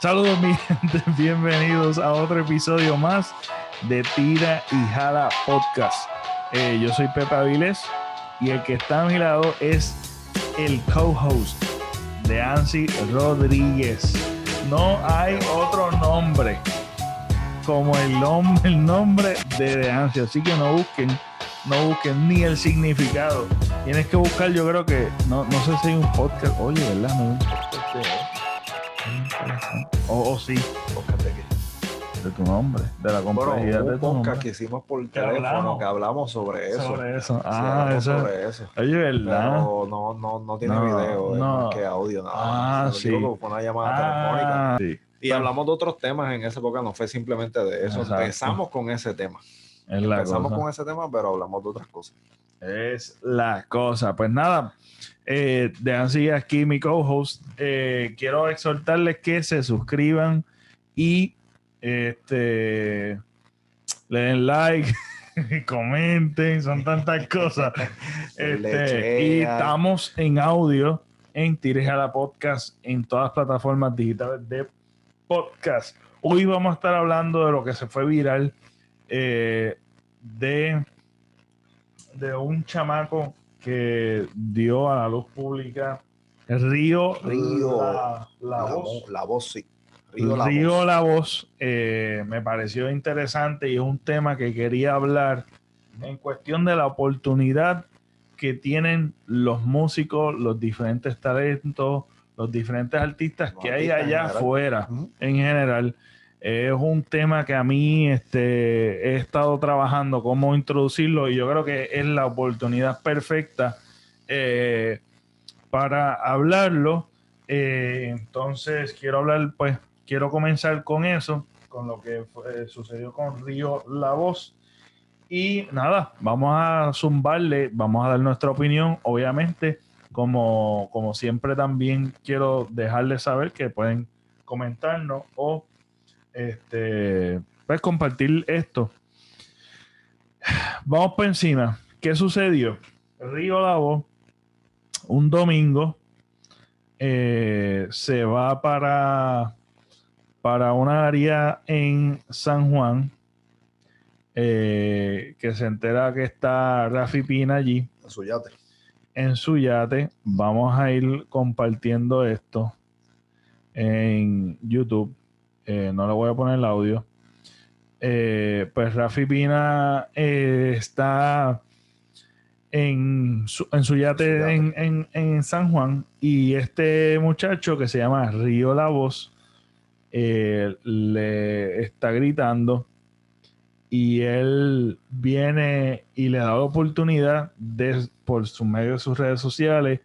Saludos mi gente, bienvenidos a otro episodio más de Tira y Jala Podcast. Eh, yo soy Pepe Avilés y el que está a mi lado es el co-host de Ansi Rodríguez. No hay otro nombre como el, nombre, nombre de Ansi, así que no busquen, no busquen ni el significado. Tienes que buscar, yo creo que, no, no sé si hay un podcast, oye, ¿verdad? No hay un podcast de O, o sí, podcast de qué? De tu nombre, de la complejidad bueno, de tu podcast nombre. que hicimos por teléfono, hablamos. que hablamos sobre eso. Sobre eso. Ah, eso. sobre eso. Oye, ¿verdad? Pero no, no, no tiene No, video, es no. que audio nada. Ah, lo sí. fue una llamada telefónica. Ah, sí. Y hablamos de otros temas en esa época, no fue simplemente de eso. Exacto. Empezamos con ese tema. Es Empezamos cosa. con ese tema, pero hablamos de otras cosas. Es la cosa. Pues nada, eh, de así aquí mi co-host. eh, quiero exhortarles que se suscriban y este le den like, comenten, son tantas cosas. Este, y estamos en audio en Tires a la Podcast en todas las plataformas digitales de podcast. Hoy vamos a estar hablando de lo que se fue viral eh, de, de un chamaco que dio a la luz pública Río, Río, la, la la, voz. voz, la voz, sí. Río, la Río voz. La Voz eh, me pareció interesante y es un tema que quería hablar en cuestión de la oportunidad que tienen los músicos, los diferentes talentos, los diferentes artistas Los que hay en allá general. afuera en general. Es un tema que a mí este, he estado trabajando cómo introducirlo y yo creo que es la oportunidad perfecta eh, para hablarlo. Eh, entonces quiero hablar, pues quiero comenzar con eso, con lo que sucedió con Río La Voz. Y nada, vamos a zumbarle, vamos a dar nuestra opinión, obviamente. Como, como siempre también quiero dejarles saber que pueden comentarnos o este, pues compartir esto. Vamos por encima. ¿Qué sucedió? Río La Voz, un domingo, eh, se va para, para una área en San Juan, eh, que se entera que está Rafi Pina allí En su yate. en su yate. Vamos a ir compartiendo esto en YouTube. Eh, no le voy a poner el audio. Eh, pues Rafi Pina eh, está en su, en su yate, Su yate. En, en- en San Juan y este muchacho que se llama Río La Voz le está gritando y él viene y le da la oportunidad de, por su medio de sus redes sociales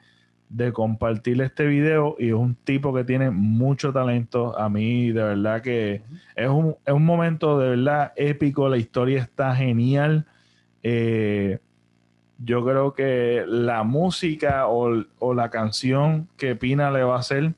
de compartir este video y es un tipo que tiene mucho talento. A mí de verdad que es un, es un momento de verdad épico, la historia está genial. Eh, yo creo que la música o, o la canción que Pina le va a hacer,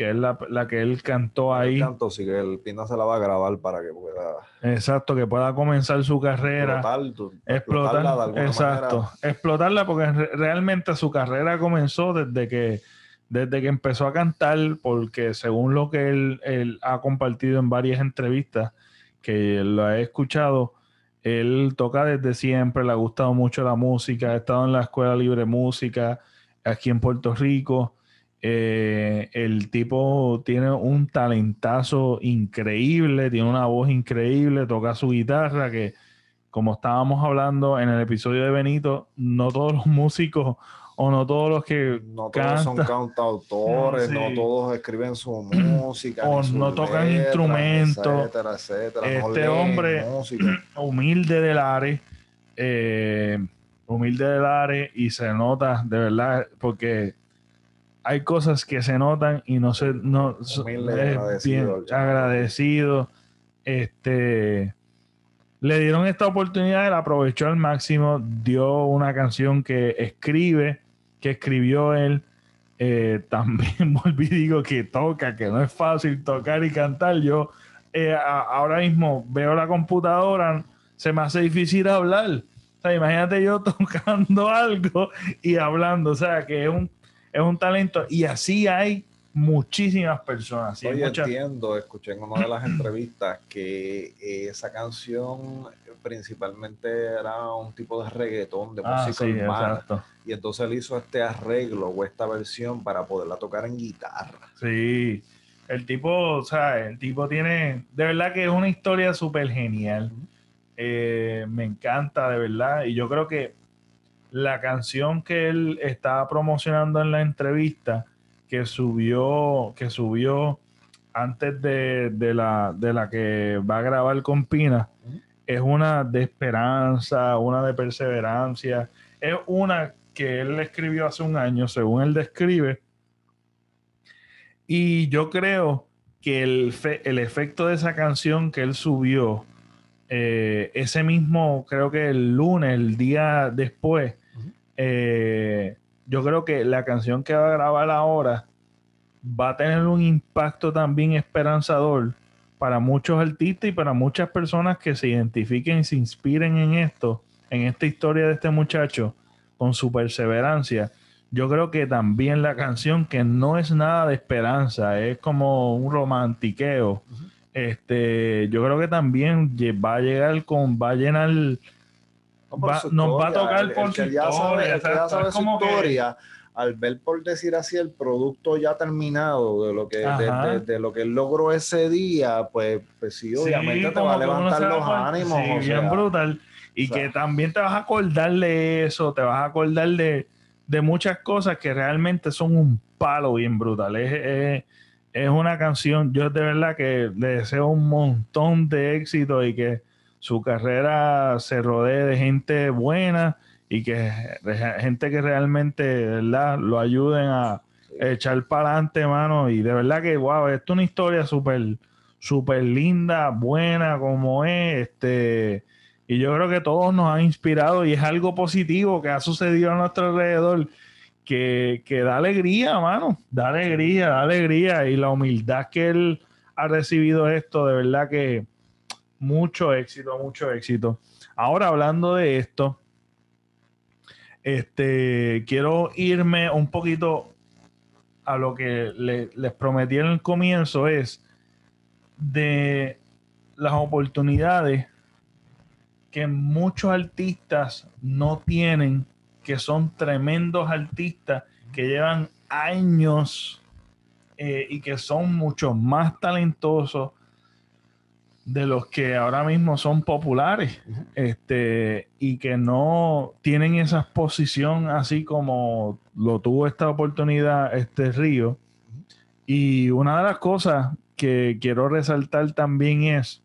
que es la, la que él cantó ahí, El canto, sí que el Pina se la va a grabar para que pueda exacto, que pueda comenzar su carrera. explotar, tu- explotar, explotarla de alguna exacto, manera. explotarla porque re- realmente su carrera comenzó desde que desde que empezó a cantar, porque según lo que él, él ha compartido en varias entrevistas que lo he escuchado, él toca desde siempre, le ha gustado mucho la música, ha estado en la escuela libre de música aquí en Puerto Rico. Eh, el tipo tiene un talentazo increíble, tiene una voz increíble, toca su guitarra, que como estábamos hablando en el episodio de Benito, no todos los músicos o no todos los que No todos son canta. cantautores, Sí. no todos escriben su música. O no tocan instrumentos. Etcétera, etcétera. Este hombre- música. humilde del área, eh, humilde del área y se nota de verdad porque hay cosas que se notan y no se no Humilde es agradecido, bien este le dieron esta oportunidad él aprovechó al máximo dio una canción que escribe que escribió él eh, también volví digo que toca que no es fácil tocar y cantar yo eh, a- ahora mismo veo la computadora, se me hace difícil hablar. O sea, imagínate yo tocando algo y hablando. O sea, que es un, es un talento. Y así hay muchísimas personas. Oye, muchas- entiendo, escuché en una de las entrevistas que esa canción principalmente era un tipo de reggaetón, de Ah, música sí, urbana. exacto. Y entonces él hizo este arreglo o esta versión para poderla tocar en guitarra. Sí, el tipo, o sea, el tipo tiene, de verdad que es una historia súper genial. Eh, me encanta, de verdad. Y yo creo que la canción que él estaba promocionando en la entrevista, que subió, que subió antes de, de la, de la que va a grabar con Pina, es una de esperanza, una de perseverancia. Es una que él escribió hace un año, según él describe. Y yo creo que el, fe- el efecto de esa canción que él subió, eh, ese mismo, creo que el lunes, el día después. Eh, yo creo que la canción que va a grabar ahora va a tener un impacto también esperanzador para muchos artistas y para muchas personas que se identifiquen y se inspiren en esto, en esta historia de este muchacho, con su perseverancia. Yo creo que también la canción, que no es nada de esperanza, es como un romantiqueo. Este, yo creo que también va a llegar con, va a llenar No, Va- nos va a tocar el- por el su que ya sabe, el que ya exacto, sabe es su como que- historia, al ver, por decir así, el producto ya terminado de lo que, de, Ajá. de- de lo que él logró ese día, pues, pues sí, obviamente te va a levantar va los ánimos. sí, o bien brutal. Y o sea. que también te vas a acordar de eso, te vas a acordar de, de muchas cosas que realmente son un palo bien brutal. Es, es- es una canción, yo de verdad que le deseo un montón de éxito y que su carrera se rodee de gente buena y que gente que realmente, verdad, lo ayuden a echar para adelante, mano. Y de verdad que, wow, esto es una historia súper linda, buena como es. Este, y yo creo que todos nos han inspirado y es algo positivo que ha sucedido a nuestro alrededor. Que, que da alegría, mano. Da alegría, da alegría. Y la humildad que él ha recibido esto, de verdad que mucho éxito, mucho éxito. Ahora hablando de esto, este, quiero irme un poquito a lo que le- les prometí en el comienzo, es de las oportunidades que muchos artistas no tienen, que son tremendos artistas que llevan años eh, y que son mucho más talentosos de los que ahora mismo son populares este, y que no tienen esa exposición así como lo tuvo esta oportunidad este Río. Y una de las cosas que quiero resaltar también es,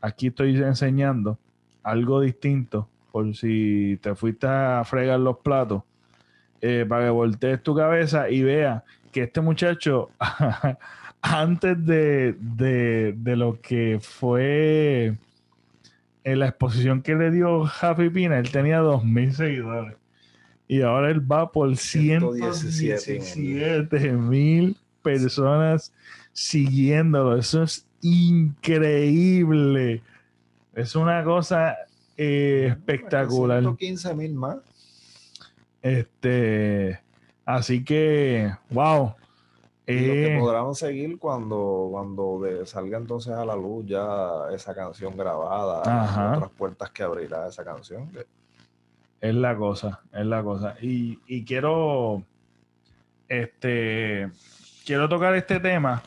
aquí estoy enseñando algo distinto, por si te fuiste a fregar los platos, eh, para que voltees tu cabeza y veas que este muchacho, antes de, de- de lo que fue en la exposición que le dio Javi Pina, él tenía 2.000 seguidores. Y ahora él va por 117 117 mil personas siguiéndolo. Eso es increíble. Es una cosa eh, espectacular. 115 mil más. Este, así que, wow. Y lo que Eh, podrán seguir cuando, cuando de- salga entonces a la luz ya esa canción grabada, Ajá. otras puertas que abrirá esa canción. que- Es la cosa, es la cosa. Y, y quiero, este, quiero tocar este tema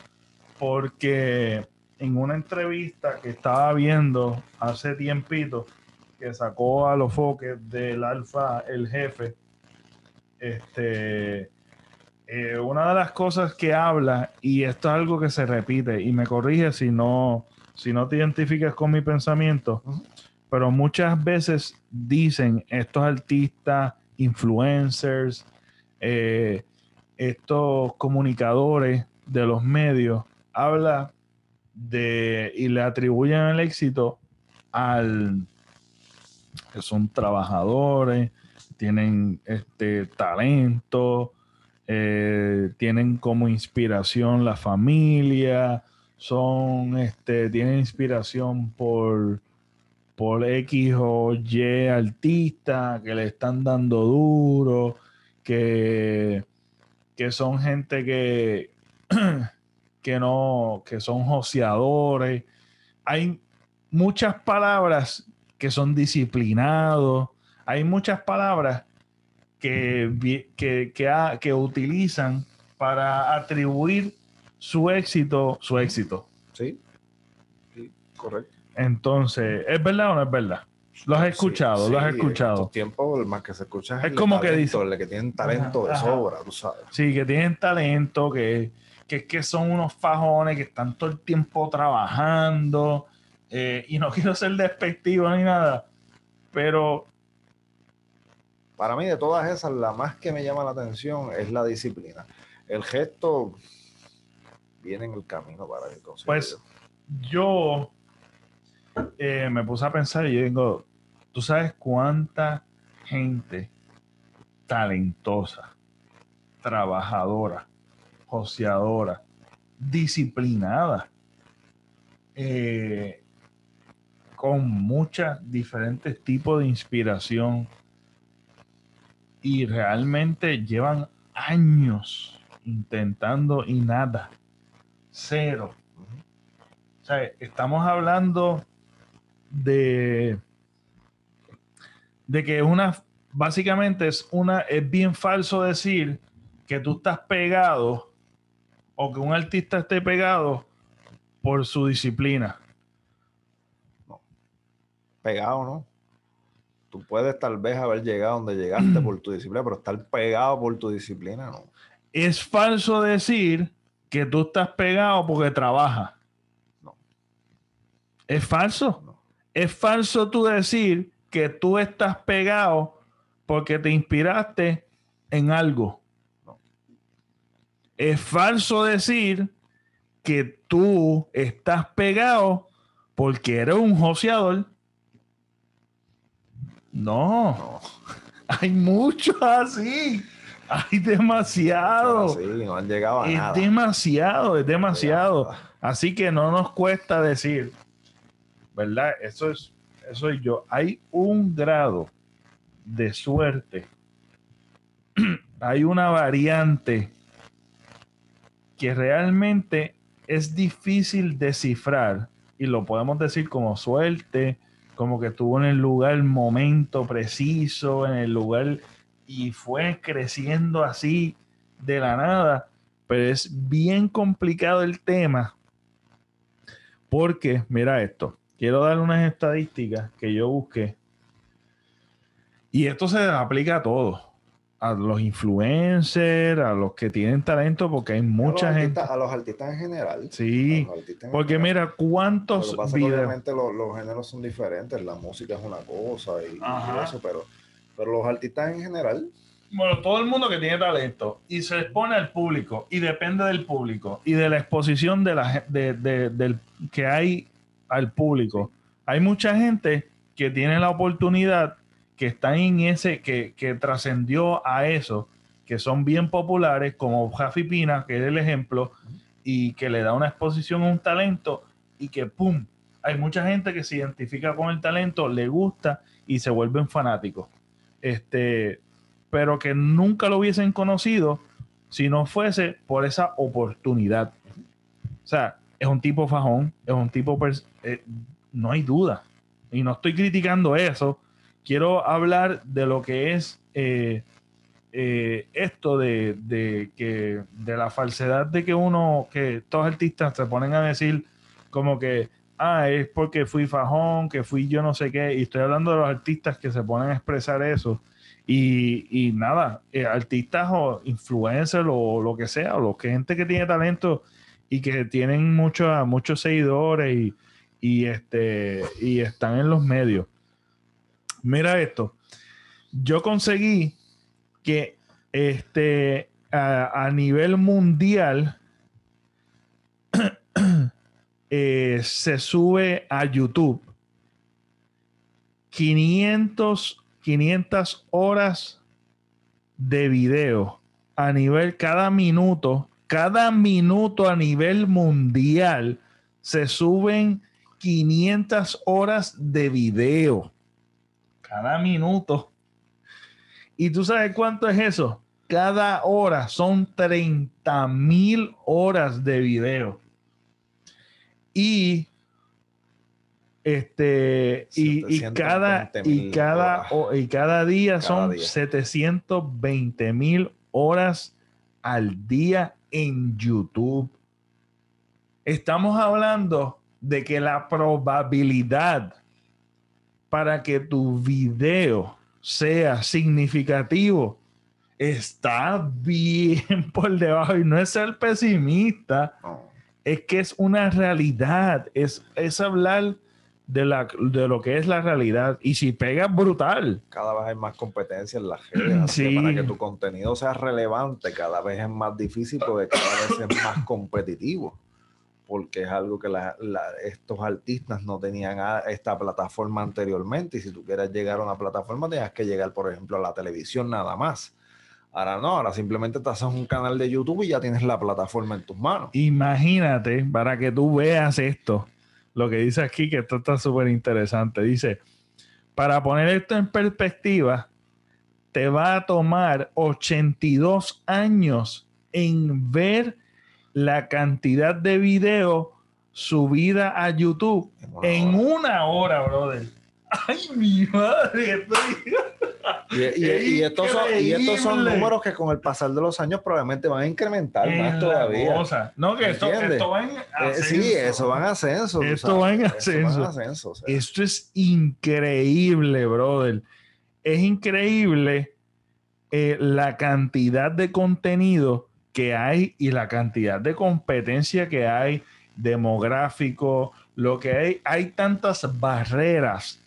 porque en una entrevista que estaba viendo hace tiempito, que sacó a los foques del Alfa el jefe, este, eh, una de las cosas que habla, y esto es algo que se repite, y me corrige si no, si no te identificas con mi pensamiento, pero muchas veces dicen estos artistas, influencers, eh, estos comunicadores de los medios, habla de y le atribuyen el éxito al que son trabajadores, tienen este talento, eh, tienen como inspiración la familia, son este, tienen inspiración por por X o Y artista que le están dando duro, que, que son gente que, que no, que son joseadores. Hay muchas palabras que son disciplinados. Hay muchas palabras que, que, que, utilizan para atribuir su éxito, su éxito. Sí, sí, correcto. Entonces, ¿es verdad o no es verdad? Lo has escuchado, lo has escuchado. En tiempo, el más que se escucha es, es como que dice, el que tienen talento de sobra, tú sabes. Sí, que tienen talento, que, que, que son unos fajones que están todo el tiempo trabajando. Eh, y no quiero ser despectivo ni nada, pero para mí, de todas esas, la más que me llama la atención es la disciplina. El gesto viene en el camino para que Pues yo eh, me puse a pensar y yo digo, tú sabes cuánta gente talentosa, trabajadora, joseadora, disciplinada, eh, con muchos diferentes tipos de inspiración, y realmente llevan años intentando y nada. Cero. O sea, estamos hablando de, de que una, básicamente es una, es bien falso decir que tú estás pegado o que un artista esté pegado por su disciplina. Pegado, ¿no? Tú puedes tal vez haber llegado donde llegaste por tu disciplina, pero estar pegado por tu disciplina, no. Es falso decir que tú estás pegado porque trabajas. No. Es falso. No. Es falso tú decir que tú estás pegado porque te inspiraste en algo. No. Es falso decir que tú estás pegado porque eres un joseador. No, hay muchos así. Hay demasiado. Sí, no han llegado a es demasiado, es demasiado. Así que no nos cuesta decir, ¿verdad? Eso es, eso es yo. Hay un grado de suerte. hay una variante que realmente es difícil descifrar y lo podemos decir como suerte, como que estuvo en el lugar, el momento preciso, en el lugar y fue creciendo así de la nada. Pero es bien complicado el tema porque, mira esto, quiero dar unas estadísticas que yo busqué y esto se aplica a todos a los influencers, a los que tienen talento, porque hay mucha gente. A los artistas en general. Sí, porque mira, ¿cuántos videos? Obviamente los, géneros son diferentes, la música es una cosa y, eso, pero, pero los artistas en general. Bueno, todo el mundo que tiene talento y se expone al público y depende del público y de la exposición de la, de, del, que hay al público. Hay mucha gente que tiene la oportunidad que están en ese, que, que trascendió a eso, que son bien populares, como Jafi Pina, que es el ejemplo, y que le da una exposición a un talento y que ¡pum! Hay mucha gente que se identifica con el talento, le gusta y se vuelven fanáticos. Este, pero que nunca lo hubiesen conocido si no fuese por esa oportunidad. O sea, es un tipo fajón, es un tipo, eh, no hay duda. Y no estoy criticando eso, quiero hablar de lo que es eh, eh, esto de, que de la falsedad de que uno, que todos artistas se ponen a decir como que, ah, es porque fui fajón, que fui yo no sé qué, y estoy hablando de los artistas que se ponen a expresar eso. Y, nada, eh, artistas o influencers o lo que sea, o que gente que tiene talento y que tienen muchos muchos seguidores y, y, este, y están en los medios mira esto. Yo conseguí que este, a, nivel mundial eh, se sube a YouTube 500, 500 horas de video a nivel cada minuto, cada minuto a nivel mundial se suben 500 horas de video cada minuto. ¿Y tú sabes cuánto es eso? cada hora son 30 mil horas de video. Y este y, cada y cada y cada día son 720 mil horas al día en YouTube. Estamos hablando de que la probabilidad para que tu video sea significativo está bien por debajo y no es ser pesimista, es que es una realidad, es, es hablar de, la, de lo que es la realidad. Y si pega brutal. Cada vez hay más competencia en las redes. Sí. para que tu contenido sea relevante, cada vez es más difícil porque cada vez es más competitivo. Porque es algo que estos artistas no tenían esta plataforma anteriormente. Y si tú quieres llegar a una plataforma, tenías que llegar, por ejemplo, a la televisión nada más. Ahora no, ahora simplemente te haces un canal de YouTube y ya tienes la plataforma en tus manos. Imagínate, para que tú veas esto lo que dice aquí, que esto está súper interesante. Dice, para poner esto en perspectiva, te va a tomar 82 años en ver la cantidad de video subida a YouTube en una hora, brother. Ay, mi madre. Y, estos son, números que con el pasar de los años probablemente van a incrementar más todavía. No, que esto, va en eh, ascenso. sí, eso va en ascenso. Esto va en ascenso. Esto es increíble, brother. Es increíble eh, la cantidad de contenido que hay y la cantidad de competencia que hay demográfico, lo que hay, hay tantas barreras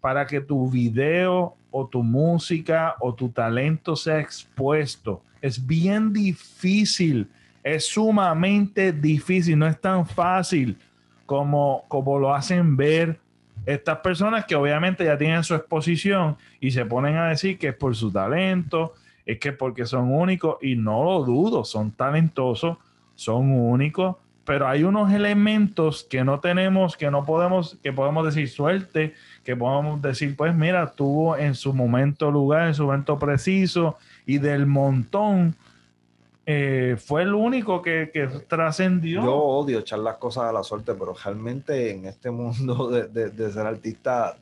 para que tu video o tu música o tu talento sea expuesto. Es bien difícil, es sumamente difícil, no es tan fácil como, como lo hacen ver estas personas que obviamente ya tienen su exposición y se ponen a decir que es por su talento, es que porque son únicos y no lo dudo, son talentosos, son únicos, pero hay unos elementos que no tenemos, que no podemos, que podemos decir suerte, que podemos decir, pues mira, tuvo en su momento lugar, en su momento preciso, y del montón eh, fue el único que, que trascendió. Yo odio echar las cosas a la suerte, pero realmente en este mundo de, ser artista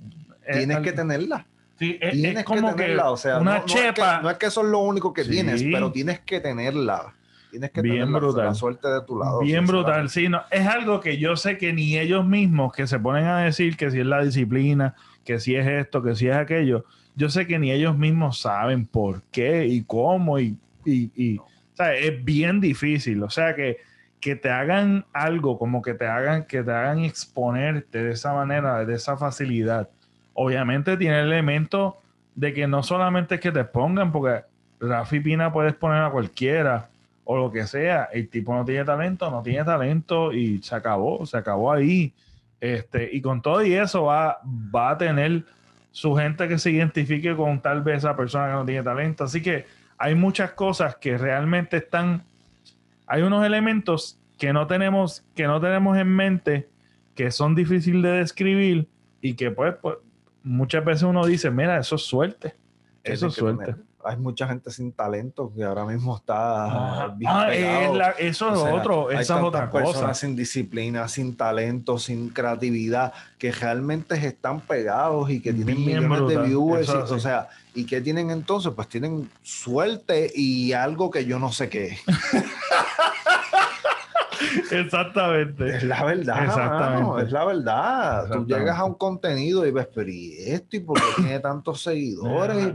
tienes que tenerla. Sí, es, como que, o sea, una chepa. no es que eso es lo único que tienes, pero tienes que tenerla. Tienes que bien tener brutal. La, suerte de tu lado. Bien brutal, sí. No, es algo que yo sé que ni ellos mismos que se ponen a decir que si es la disciplina, que si es esto, que si es aquello, yo sé que ni ellos mismos saben por qué y cómo y, y, o sea, es bien difícil. O sea que que te hagan algo, como que te hagan, que te hagan exponerte de esa manera, de esa facilidad. Obviamente tiene el elemento de que no solamente es que te pongan, porque Rafi Pina puedes poner a cualquiera, o lo que sea, el tipo no tiene talento, no tiene talento y se acabó, se acabó ahí. Este, y con todo y eso va, va a tener su gente que se identifique con tal vez esa persona que no tiene talento. Así que hay muchas cosas que realmente están, hay unos elementos que no tenemos, que no tenemos en mente, que son difíciles de describir y que pues, pues muchas veces uno dice, mira, eso es suerte. Eso es suerte hay mucha gente sin talento que ahora mismo está bien ah, eso es otro, esa es otra cosa. sin disciplina, sin talento, sin creatividad, que realmente están pegados y que tienen millones de viewers. o sea, ¿y qué tienen entonces? Pues tienen suerte y algo que yo no sé qué Exactamente. Es la verdad. Exactamente. es la verdad. Tú llegas a un contenido y ves, pero ¿y esto? ¿Y por qué tiene tantos seguidores?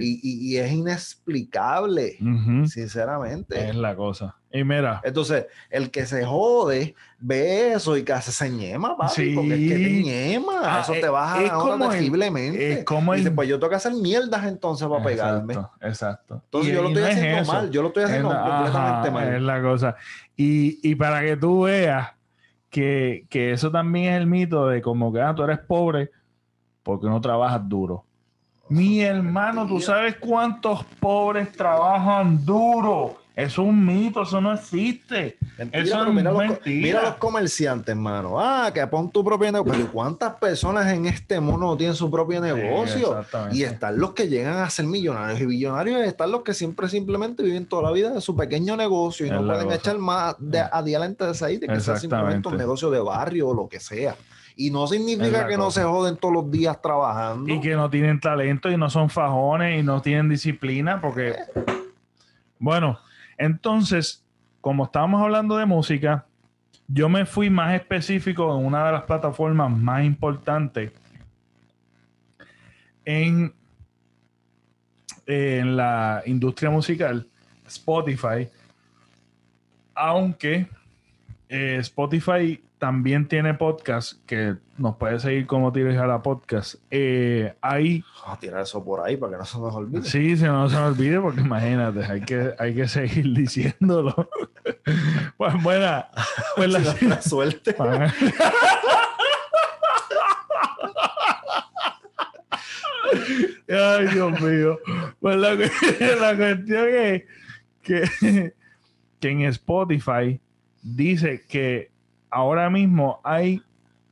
Y, es inexplicable, sinceramente. Es la cosa. Y mira. Entonces, el que se jode ve eso y que hace se ñema, papi, sí. porque es que te ñema. Ah, eso te baja es como terriblemente. Es como Dice, pues yo tengo que hacer mierdas entonces para pegarme. Exacto. Entonces yo lo estoy haciendo mal, yo lo estoy haciendo completamente mal. Es la cosa. Y, y para que tú veas que, que, eso también es el mito de como que ah, tú eres pobre porque no trabajas duro. Mi hermano, ¿tú sabes cuántos pobres trabajan duro? Es un mito, eso no existe. eso es mira, los, mira los comerciantes, hermano. Ah, que pon tu propio negocio. Pero ¿cuántas personas en este mundo tienen su propio negocio? y están los que llegan a ser millonarios y billonarios, y están los que siempre simplemente viven toda la vida de su pequeño negocio y no pueden echar más de, adelante de ahí, de que sea simplemente un negocio de barrio o lo que sea. Y no significa que no se joden todos los días trabajando. Y que no tienen talento y no son fajones y no tienen disciplina, porque, bueno, entonces, como estábamos hablando de música, yo me fui más específico en una de las plataformas más importantes en, la industria musical, Spotify, aunque eh, Spotify también tiene podcast que nos puede seguir como tires a la podcast. Eh, ahí. a tirar eso por ahí para que no se nos olvide. Sí, se no se nos olvide, porque imagínate, hay que, hay que seguir diciéndolo. pues buena. Pues la, suerte. Ay, Dios mío. Pues la, la cuestión es que, que en Spotify dice que ahora mismo hay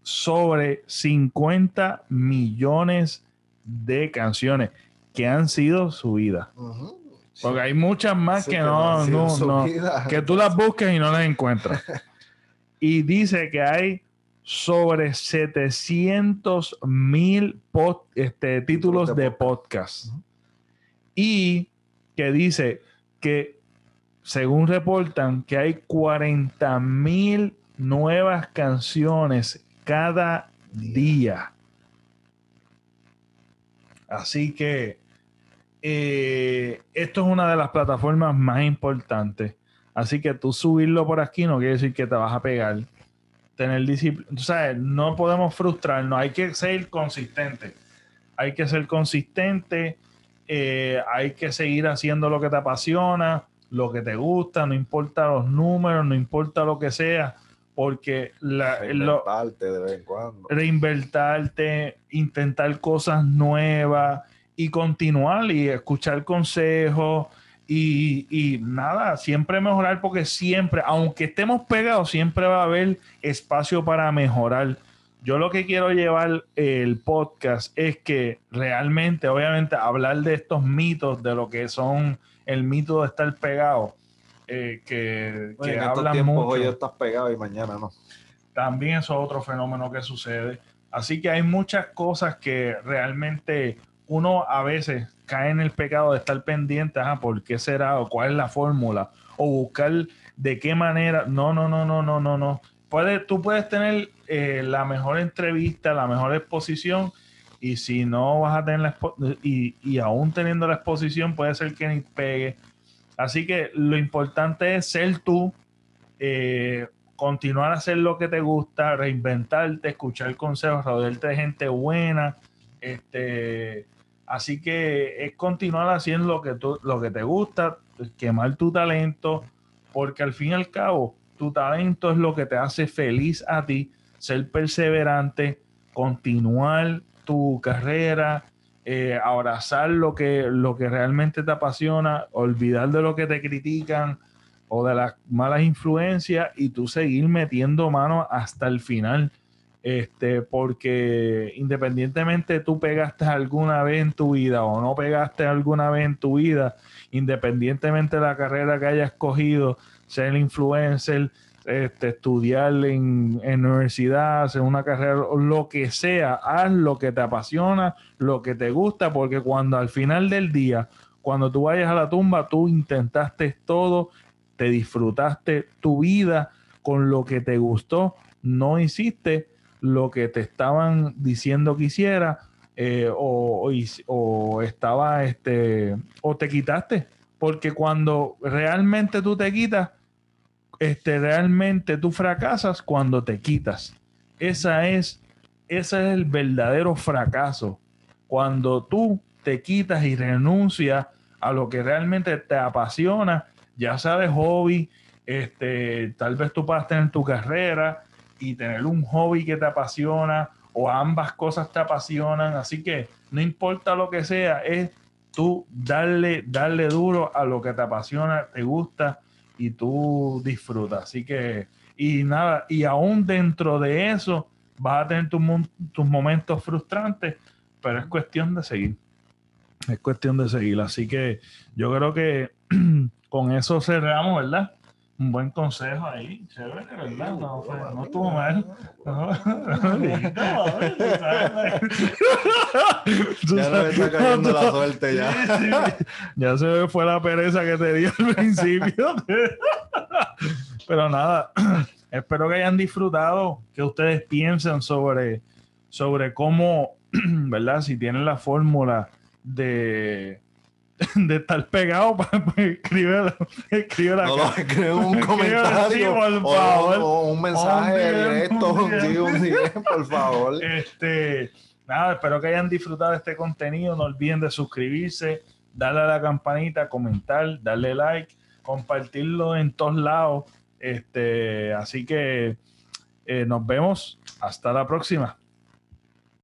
sobre 50 millones de canciones que han sido subidas. Porque hay muchas más que, no, que tú las busques y no las encuentras. y dice que hay sobre 700 mil este, títulos de podcast. Y que dice que, según reportan, que hay 40 mil nuevas canciones cada día. Así que eh, esto es una de las plataformas más importantes. Así que tú subirlo por aquí no quiere decir que te vas a pegar. Tener disciplina. O sea, no podemos frustrarnos. Hay que ser consistente. Hay que ser consistente. Eh, hay que seguir haciendo lo que te apasiona, lo que te gusta, no importa los números, no importa lo que sea porque la, reinvertarte de vez en cuando. Reinvertarte, intentar cosas nuevas y continuar y escuchar consejos y, y, nada, siempre mejorar porque siempre, aunque estemos pegados, siempre va a haber espacio para mejorar. Yo lo que quiero llevar el podcast es que realmente, obviamente, hablar de estos mitos, de lo que son el mito de estar pegado eh, que, que hablan mucho. Hoy estás pegado y mañana no. También eso es otro fenómeno que sucede. Así que hay muchas cosas que realmente uno a veces cae en el pecado de estar pendiente, ajá, ¿por qué será? o cuál es la fórmula, o buscar de qué manera. No, no, no, no, no, no, no. Puede, tú puedes tener eh, la mejor entrevista, la mejor exposición, y si no vas a tener la y, y aún teniendo la exposición, puede ser que ni pegue, Así que lo importante es ser tú, eh, continuar a hacer lo que te gusta, reinventarte, escuchar consejos, rodearte de gente buena. Este, así que es continuar haciendo lo que, tú, lo que te gusta, quemar tu talento, porque al fin y al cabo, tu talento es lo que te hace feliz a ti, ser perseverante, continuar tu carrera, eh, abrazar lo que, lo que realmente te apasiona, olvidar de lo que te critican o de las malas influencias y tú seguir metiendo mano hasta el final. Este, porque independientemente tú pegaste alguna vez en tu vida o no pegaste alguna vez en tu vida, independientemente de la carrera que hayas escogido, ser influencer, este, estudiar en, en, universidad, hacer una carrera, lo que sea, haz lo que te apasiona, lo que te gusta, porque cuando al final del día, cuando tú vayas a la tumba, tú intentaste todo, te disfrutaste tu vida con lo que te gustó, no hiciste lo que te estaban diciendo que hiciera eh, o, o, estaba este o te quitaste porque cuando realmente tú te quitas este, realmente tú fracasas cuando te quitas. Esa es, ese es el verdadero fracaso. Cuando tú te quitas y renuncias a lo que realmente te apasiona, ya sea de hobby, este, tal vez tú puedas tener tu carrera y tener un hobby que te apasiona o ambas cosas te apasionan. Así que no importa lo que sea, es tú darle, darle duro a lo que te apasiona, te gusta y tú disfrutas. Así que, y nada, y aún dentro de eso vas a tener tus momentos frustrantes, pero es cuestión de seguir. Es cuestión de seguir. Así que yo creo que con eso cerramos, ¿verdad? Un buen consejo ahí, chévere, ¿verdad? No, no estuvo mal. ya no está cayendo la suerte ya. ya se fue la pereza que te di al principio. Pero nada, espero que hayan disfrutado, que ustedes piensen sobre, sobre cómo, ¿verdad? Si tienen la fórmula de de estar pegado, escribe, escribe la no, escribe un comentario o, un mensaje directo, un por favor. Este, nada, espero que hayan disfrutado de este contenido. No olviden de suscribirse, darle a la campanita, comentar, darle like, compartirlo en todos lados. Este, así que eh, nos vemos. Hasta la próxima.